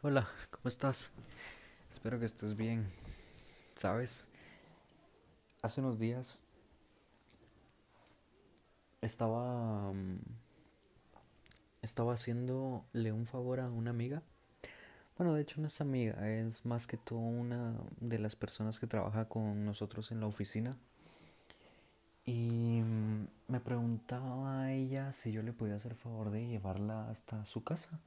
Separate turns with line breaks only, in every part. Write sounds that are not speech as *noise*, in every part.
Hola, ¿cómo estás? Espero que estés bien. ¿Sabes? Hace unos días estaba mm, estaba haciéndole un favor a una amiga. Bueno, de hecho no es amiga, es más que todo una de las personas que trabaja con nosotros en la oficina. Y mm, me preguntaba a ella si yo le podía hacer favor de llevarla hasta su casa.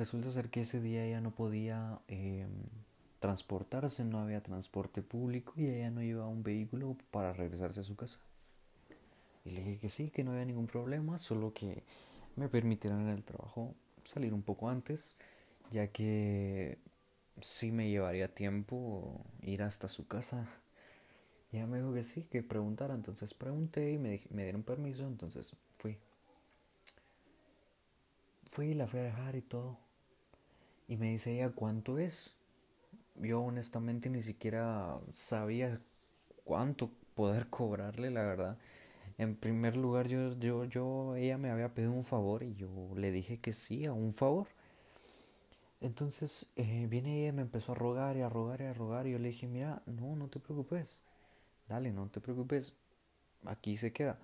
Resulta ser que ese día ella no podía em, transportarse, no había transporte público y ella no iba a un vehículo para regresarse a su casa. Y le dije que sí, que no había ningún problema, solo que me permitieran en el trabajo salir un poco antes, ya que sí me llevaría tiempo ir hasta su casa. Y ella me dijo que sí, que preguntara, entonces pregunté y me, me dieron permiso, entonces fui. Fui y la fui a dejar y todo. Y me dice ella, ¿cuánto es? Yo honestamente ni siquiera sabía cuánto poder *laughs* cobrarle, la verdad. En primer lugar, yo, yo, yo, ella me había pedido un favor y yo le dije que sí, a un favor. Entonces eh, viene ella me empezó a rogar y a rogar y a rogar y yo le dije, mira, no, no te preocupes, dale, no te preocupes, aquí se queda.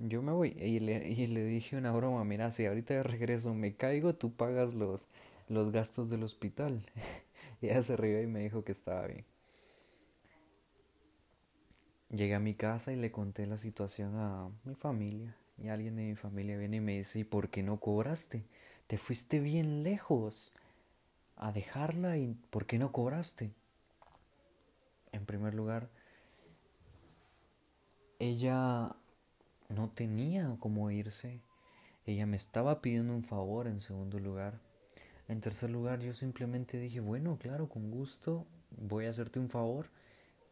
Yo me voy y le, y le dije una broma, mira, si ahorita de regreso me caigo, tú pagas los, los gastos del hospital. *laughs* ella se rió y me dijo que estaba bien. Llegué a mi casa y le conté la situación a mi familia. Y alguien de mi familia viene y me dice, ¿y por qué no cobraste? Te fuiste bien lejos a dejarla y ¿por qué no cobraste? En primer lugar, ella no tenía cómo irse. Ella me estaba pidiendo un favor en segundo lugar. En tercer lugar, yo simplemente dije, bueno, claro, con gusto, voy a hacerte un favor,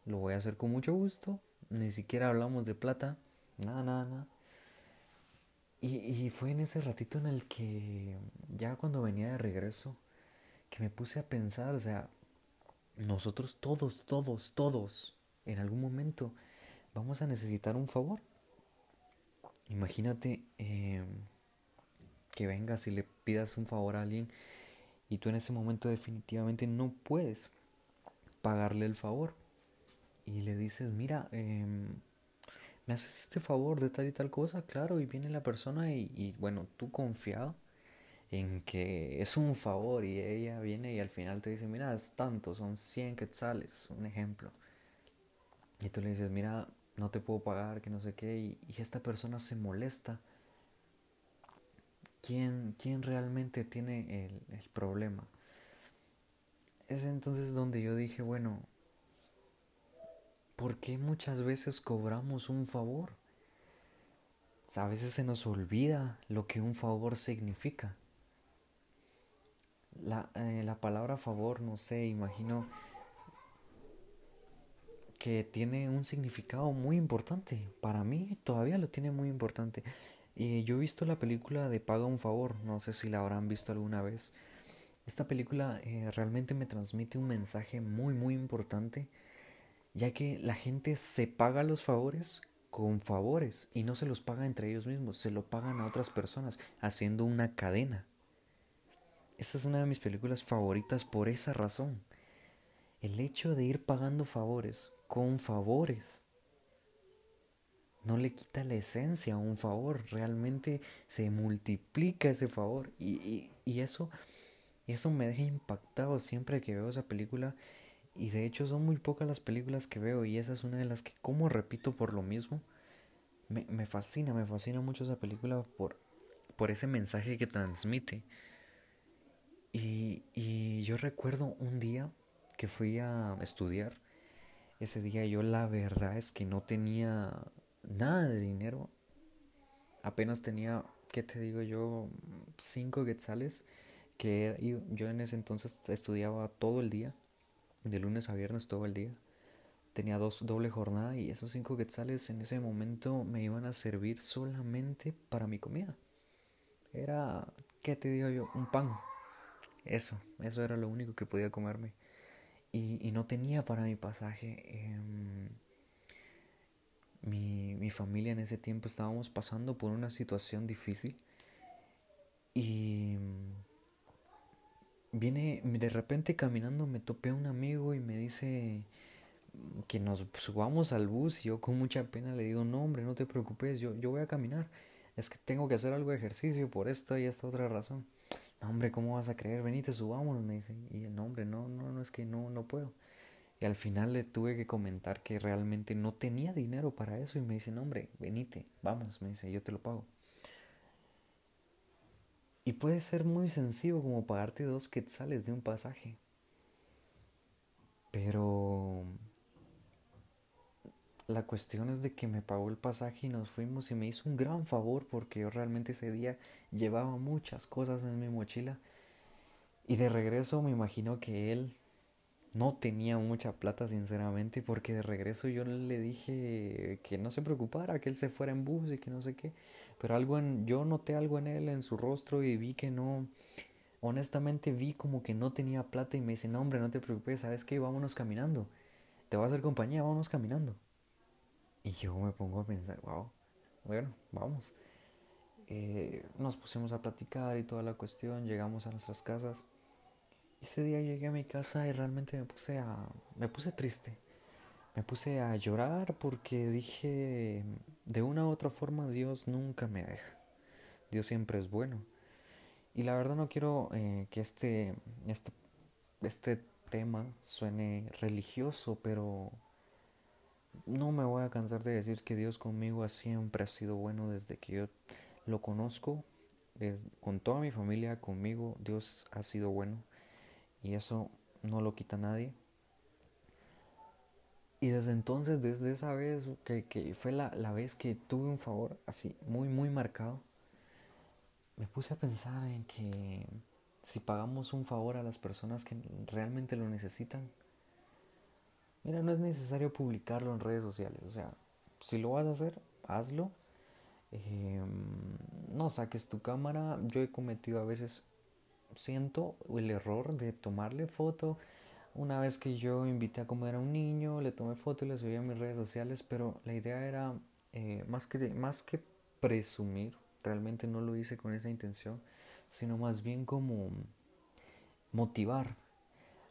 lo voy a hacer con mucho gusto, ni siquiera hablamos de plata, nada, nada, nada. Y, y fue en ese ratito en el que, ya cuando venía de regreso, que me puse a pensar, o sea, nosotros todos, todos, todos, en algún momento vamos a necesitar un favor. Imagínate eh, que vengas y le pidas un favor a alguien y tú en ese momento definitivamente no puedes pagarle el favor. Y le dices, mira, eh, ¿me haces este favor de tal y tal cosa? Claro, y viene la persona y, bueno, tú confiado en que es un favor y ella viene y al final te dice, mira, es tanto, son 100 quetzales, un ejemplo. Y tú le dices, mira, no te puedo pagar, que no sé qué, y esta persona se molesta quién, quién realmente tiene el, el problema. Es entonces donde yo dije, bueno, ¿por qué muchas veces cobramos un favor? A veces se nos olvida lo que un favor significa. La, eh, la palabra favor, no sé, imagino que tiene un significado muy importante. Para mí todavía lo tiene muy importante. Y yo he visto la película de Paga un favor, no sé si la habrán visto alguna vez. Esta película eh, realmente me transmite un mensaje muy muy importante, ya que la gente se paga los favores con favores y no se los paga entre ellos mismos, se lo pagan a otras personas, haciendo una cadena. Esta es una de mis películas favoritas por esa razón. El hecho de ir pagando favores con favores no le quita la esencia a un favor, realmente se multiplica ese favor. Y, y, y eso, eso me deja impactado siempre que veo esa película. Y de hecho son muy pocas las películas que veo y esa es una de las que como repito por lo mismo me, me fascina, me fascina mucho esa película por, por ese mensaje que transmite. Y, y yo recuerdo un día que fui a estudiar. Ese día yo la verdad es que no tenía nada de dinero. Apenas tenía, ¿qué te digo yo? Cinco quetzales. Que yo en ese entonces estudiaba todo el día. De lunes a viernes todo el día. Tenía dos doble jornada y esos cinco quetzales en ese momento me iban a servir solamente para mi comida. Era, ¿qué te digo yo? Un pan. Eso, eso era lo único que podía comerme. Y, no tenía para mi pasaje. Eh, mi, mi familia en ese tiempo estábamos pasando por una situación difícil y viene de repente caminando, me topé a un amigo y me dice que nos subamos al bus y yo con mucha pena le digo, no hombre, no te preocupes, yo, yo voy a caminar. Es que tengo que hacer algo de ejercicio por esta y esta otra razón. No hombre, ¿cómo vas a creer? Venite, subámonos, me dice. Y el hombre, no, no, no, es que no, no puedo. Y al final le tuve que comentar que realmente no tenía dinero para eso y me dice, no hombre, venite, vamos, me dice, yo te lo pago. Y puede ser muy sencillo como pagarte dos quetzales de un pasaje. Pero la cuestión es de que me pagó el pasaje y nos fuimos y me hizo un gran favor porque yo realmente ese día llevaba muchas cosas en mi mochila. Y de regreso me imagino que él no tenía mucha plata sinceramente porque de regreso yo le dije que no se preocupara, que él se fuera en bus y que no sé qué. Pero algo en, yo noté algo en él, en su rostro y vi que no, honestamente vi como que no tenía plata y me dice, no hombre, no te preocupes, ¿sabes qué? Vámonos caminando. Te voy a hacer compañía, vámonos caminando. Y yo me pongo a pensar, wow, bueno, vamos. Eh, nos pusimos a platicar y toda la cuestión, llegamos a nuestras casas. Ese día llegué a mi casa y realmente me puse a me puse triste. Me puse a llorar porque dije, de una u otra forma Dios nunca me deja. Dios siempre es bueno. Y la verdad no quiero eh, que este, este, este tema suene religioso, pero no me voy a cansar de decir que Dios conmigo siempre ha sido bueno desde que yo lo conozco. con toda mi familia, conmigo, Dios ha sido bueno. Y eso no lo quita nadie. Y desde entonces, desde esa vez, que, fue la, la, vez que tuve un favor así, muy, muy marcado, me puse a pensar en que si pagamos un favor a las personas que realmente lo necesitan, Mira, no es necesario publicarlo en redes sociales. O sea, si lo vas a hacer, hazlo. Em, no saques tu cámara. Yo he cometido a veces, siento el error de tomarle foto. Una vez que yo invité a comer a un niño, le tomé foto y le subí a mis redes sociales, pero la idea era eh, más, que, más que presumir, realmente no lo hice con esa intención, sino más bien como motivar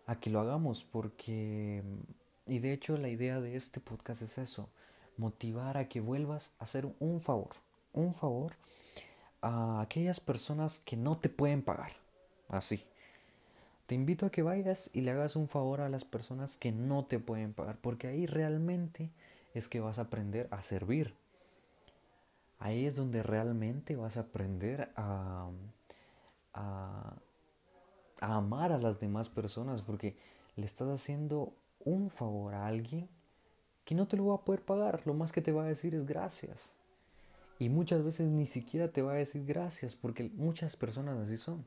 a que lo hagamos, porque y de hecho la idea de este podcast es eso, motivar a que vuelvas a hacer un favor, un favor a aquellas personas que no te pueden pagar. Así. Te invito a que vayas y le hagas un favor a las personas que no te pueden pagar, porque ahí realmente es que vas a aprender a servir. Ahí es donde realmente vas a aprender a, a, amar a las demás personas, porque le estás haciendo un favor a alguien que no te lo va a poder pagar, lo más que te va a decir es gracias. Y muchas veces ni siquiera te va a decir gracias, porque muchas personas así son.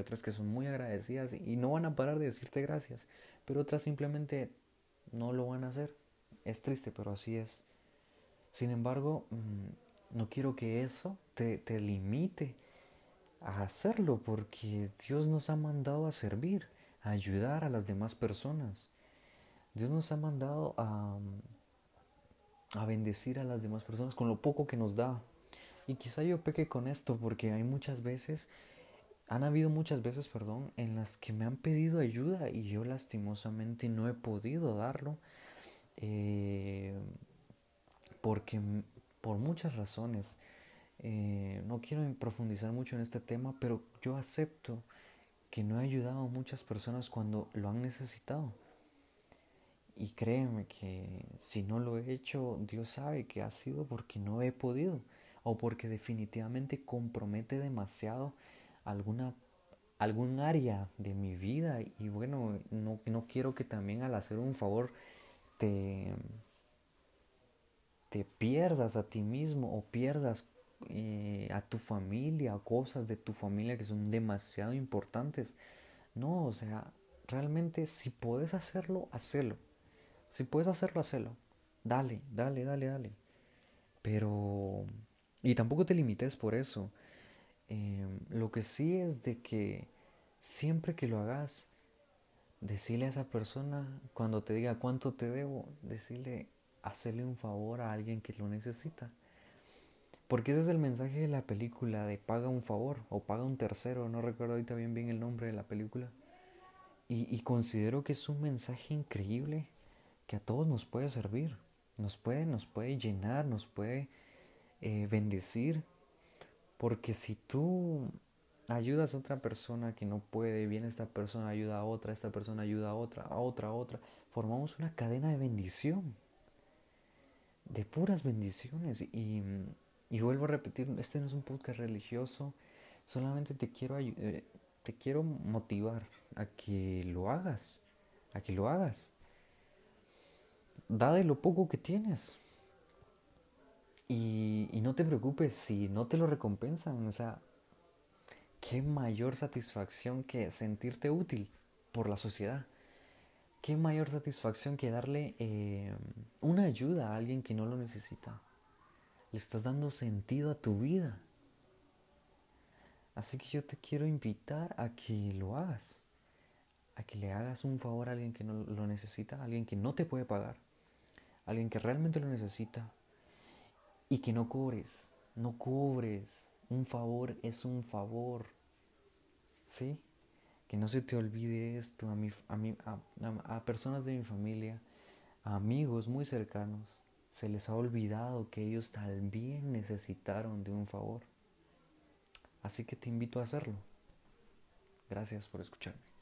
Otras que son muy agradecidas y no van a parar de decirte gracias, pero otras simplemente no lo van a hacer. Es triste, pero así es. Sin embargo, mm, no quiero que eso te, te limite a hacerlo, porque Dios nos ha mandado a servir, a ayudar a las demás personas. Dios nos ha mandado a, a bendecir a las demás personas con lo poco que nos da. Y quizá yo peque con esto porque hay muchas veces, han habido muchas veces, perdón, en las que me han pedido ayuda y yo lastimosamente no he podido darlo. Eh, porque por muchas razones, eh, no quiero profundizar mucho en este tema, pero yo acepto que no he ayudado a muchas personas cuando lo han necesitado. Y créeme que si no lo he hecho, Dios sabe que ha sido porque no he podido o porque definitivamente compromete demasiado alguna algún área de mi vida y bueno, no, no quiero que también al hacer un favor te, te pierdas a ti mismo o pierdas eh, a tu familia, cosas de tu familia que son demasiado importantes. No, o sea, realmente si puedes hacerlo, hacelo. Si puedes hacerlo, hazlo. Dale, dale, dale, dale. Pero... Y tampoco te limites por eso. Em, lo que sí es de que siempre que lo hagas, decirle a esa persona, cuando te diga cuánto te debo, decirle, hacerle un favor a alguien que lo necesita. Porque ese es el mensaje de la película, de paga un favor o paga un tercero, no recuerdo ahorita bien bien el nombre de la película. Y, considero que es un mensaje increíble que a todos nos puede servir, nos puede, nos puede llenar, nos puede eh, bendecir. Porque si tú ayudas a otra persona que no puede, viene esta persona ayuda a otra, esta persona ayuda a otra, a otra, a otra, formamos una cadena de bendición, de puras bendiciones. Y, y vuelvo a repetir, este no es un podcast religioso, solamente te quiero, eh, te quiero motivar a que lo hagas, a que lo hagas. Da de lo poco que tienes. Y, no te preocupes si no te lo recompensan. O sea, qué mayor satisfacción que sentirte útil por la sociedad. Qué mayor satisfacción que darle eh, una ayuda a alguien que no lo necesita. Le estás dando sentido a tu vida. Así que yo te quiero invitar a que lo hagas. A que le hagas un favor a alguien que no lo necesita, a alguien que no te puede pagar, a alguien que realmente lo necesita. Y que no cobres, no cobres. Un favor es un favor. ¿Sí? Que no se te olvide esto a, mi, a, a, a personas de mi familia, a amigos muy cercanos. Se les ha olvidado que ellos también necesitaron de un favor. Así que te invito a hacerlo. Gracias por escucharme.